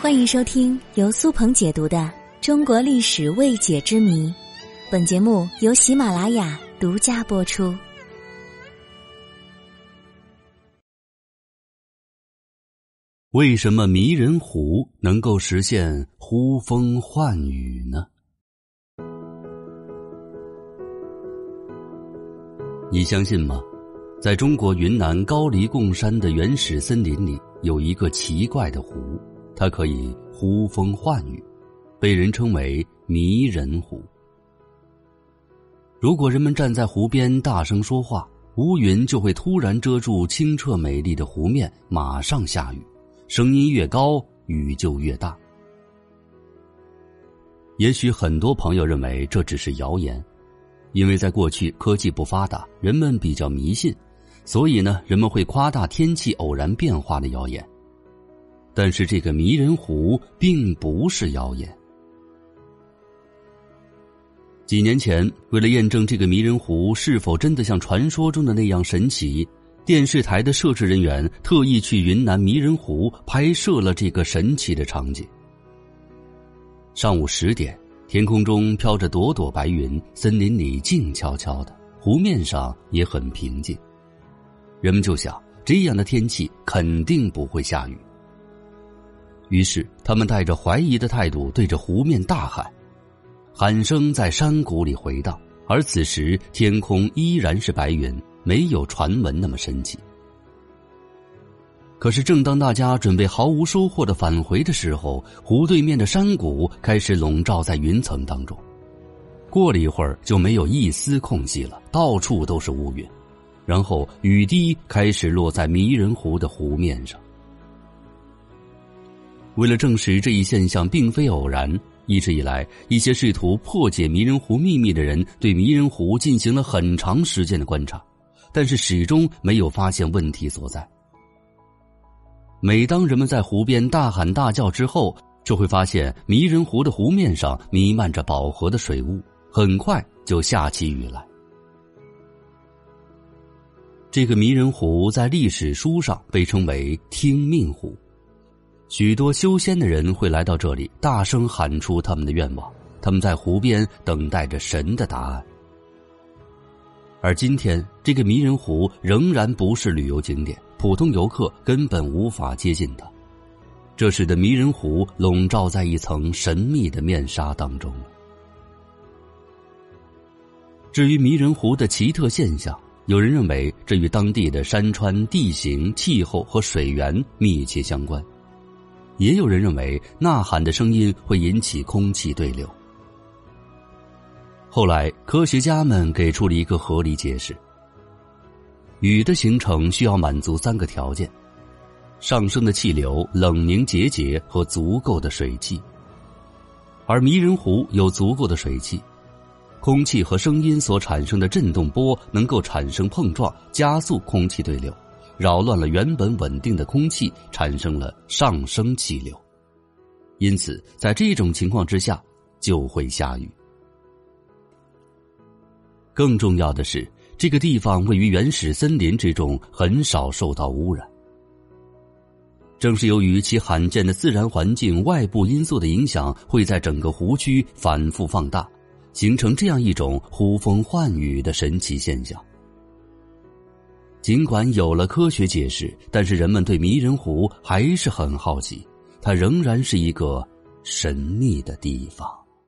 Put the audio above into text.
欢迎收听由苏鹏解读的《中国历史未解之谜》，本节目由喜马拉雅独家播出。为什么迷人湖能够实现呼风唤雨呢？你相信吗？在中国云南高黎贡山的原始森林里，有一个奇怪的湖。它可以呼风唤雨，被人称为迷人湖。如果人们站在湖边大声说话，乌云就会突然遮住清澈美丽的湖面，马上下雨。声音越高，雨就越大。也许很多朋友认为这只是谣言，因为在过去科技不发达，人们比较迷信，所以呢，人们会夸大天气偶然变化的谣言。但是这个迷人湖并不是谣言。几年前，为了验证这个迷人湖是否真的像传说中的那样神奇，电视台的摄制人员特意去云南迷人湖拍摄了这个神奇的场景。上午十点，天空中飘着朵朵白云，森林里静悄悄的，湖面上也很平静。人们就想，这样的天气肯定不会下雨。于是，他们带着怀疑的态度对着湖面大喊，喊声在山谷里回荡。而此时，天空依然是白云，没有传闻那么神奇。可是，正当大家准备毫无收获的返回的时候，湖对面的山谷开始笼罩在云层当中。过了一会儿，就没有一丝空隙了，到处都是乌云，然后雨滴开始落在迷人湖的湖面上。为了证实这一现象并非偶然，一直以来，一些试图破解迷人湖秘密的人对迷人湖进行了很长时间的观察，但是始终没有发现问题所在。每当人们在湖边大喊大叫之后，就会发现迷人湖的湖面上弥漫着饱和的水雾，很快就下起雨来。这个迷人湖在历史书上被称为“听命湖”。许多修仙的人会来到这里，大声喊出他们的愿望。他们在湖边等待着神的答案。而今天，这个迷人湖仍然不是旅游景点，普通游客根本无法接近它，这使得迷人湖笼罩在一层神秘的面纱当中了。至于迷人湖的奇特现象，有人认为这与当地的山川地形、气候和水源密切相关。也有人认为，呐喊的声音会引起空气对流。后来，科学家们给出了一个合理解释：雨的形成需要满足三个条件：上升的气流、冷凝结节和足够的水汽。而迷人湖有足够的水汽，空气和声音所产生的振动波能够产生碰撞，加速空气对流。扰乱了原本稳定的空气，产生了上升气流，因此在这种情况之下就会下雨。更重要的是，这个地方位于原始森林之中，很少受到污染。正是由于其罕见的自然环境，外部因素的影响会在整个湖区反复放大，形成这样一种呼风唤雨的神奇现象。尽管有了科学解释，但是人们对迷人湖还是很好奇，它仍然是一个神秘的地方。